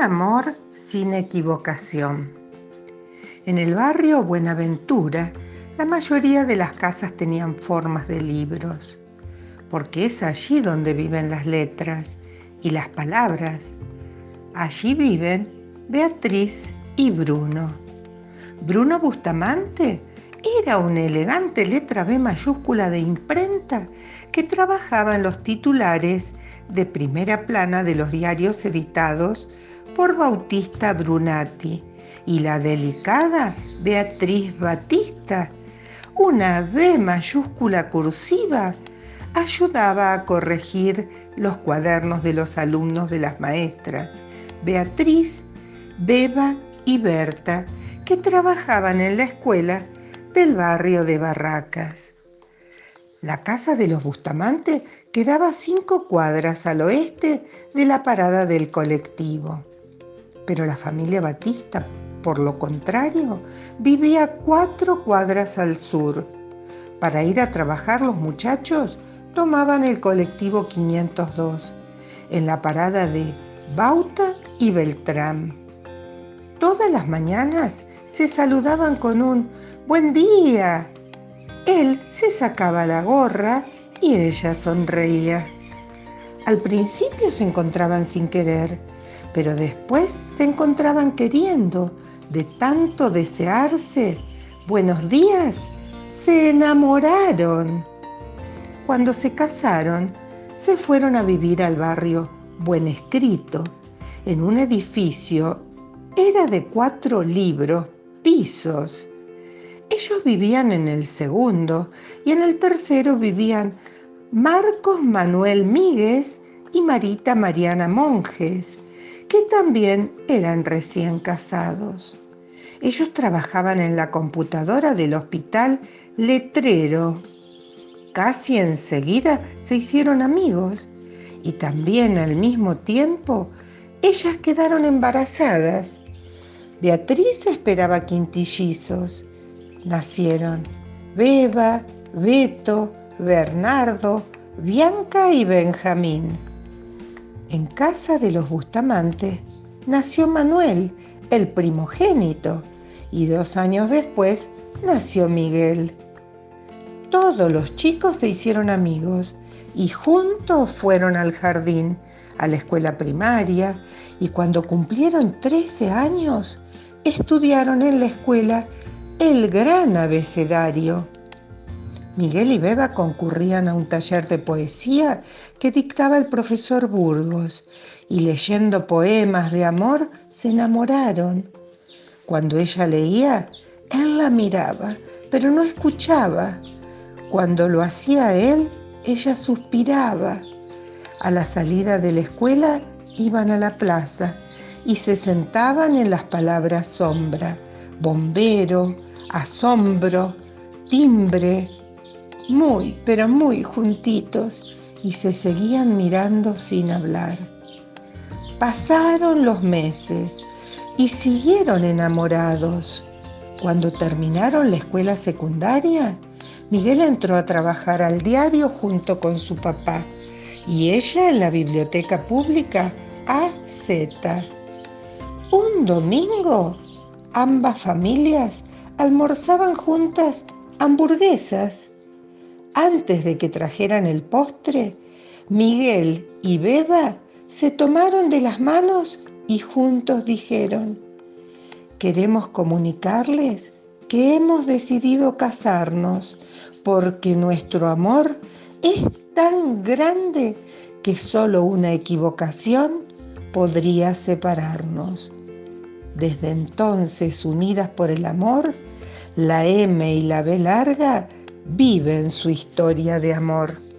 amor sin equivocación. En el barrio Buenaventura, la mayoría de las casas tenían formas de libros, porque es allí donde viven las letras y las palabras. Allí viven Beatriz y Bruno. Bruno Bustamante era una elegante letra B mayúscula de imprenta que trabajaba en los titulares de primera plana de los diarios editados por Bautista Brunati y la delicada Beatriz Batista, una B mayúscula cursiva, ayudaba a corregir los cuadernos de los alumnos de las maestras, Beatriz, Beba y Berta, que trabajaban en la escuela del barrio de Barracas. La casa de los Bustamante quedaba cinco cuadras al oeste de la parada del colectivo. Pero la familia Batista, por lo contrario, vivía cuatro cuadras al sur. Para ir a trabajar los muchachos tomaban el colectivo 502 en la parada de Bauta y Beltrán. Todas las mañanas se saludaban con un buen día. Él se sacaba la gorra y ella sonreía. Al principio se encontraban sin querer, pero después se encontraban queriendo, de tanto desearse. Buenos días, se enamoraron. Cuando se casaron, se fueron a vivir al barrio Buen Escrito, en un edificio, era de cuatro libros, pisos. Ellos vivían en el segundo y en el tercero vivían Marcos Manuel Míguez y Marita Mariana Monjes, que también eran recién casados. Ellos trabajaban en la computadora del hospital Letrero. Casi enseguida se hicieron amigos y también al mismo tiempo ellas quedaron embarazadas. Beatriz esperaba quintillizos. Nacieron Beba, Beto, Bernardo, Bianca y Benjamín. En casa de los Bustamante nació Manuel, el primogénito, y dos años después nació Miguel. Todos los chicos se hicieron amigos y juntos fueron al jardín, a la escuela primaria, y cuando cumplieron 13 años, estudiaron en la escuela el gran abecedario. Miguel y Beba concurrían a un taller de poesía que dictaba el profesor Burgos y leyendo poemas de amor se enamoraron. Cuando ella leía, él la miraba, pero no escuchaba. Cuando lo hacía él, ella suspiraba. A la salida de la escuela iban a la plaza y se sentaban en las palabras sombra, bombero, asombro, timbre, muy, pero muy juntitos y se seguían mirando sin hablar. Pasaron los meses y siguieron enamorados. Cuando terminaron la escuela secundaria, Miguel entró a trabajar al diario junto con su papá y ella en la biblioteca pública AZ. Un domingo, ambas familias almorzaban juntas hamburguesas antes de que trajeran el postre, Miguel y Beba se tomaron de las manos y juntos dijeron, queremos comunicarles que hemos decidido casarnos porque nuestro amor es tan grande que solo una equivocación podría separarnos. Desde entonces, unidas por el amor, la M y la B larga viven su historia de amor.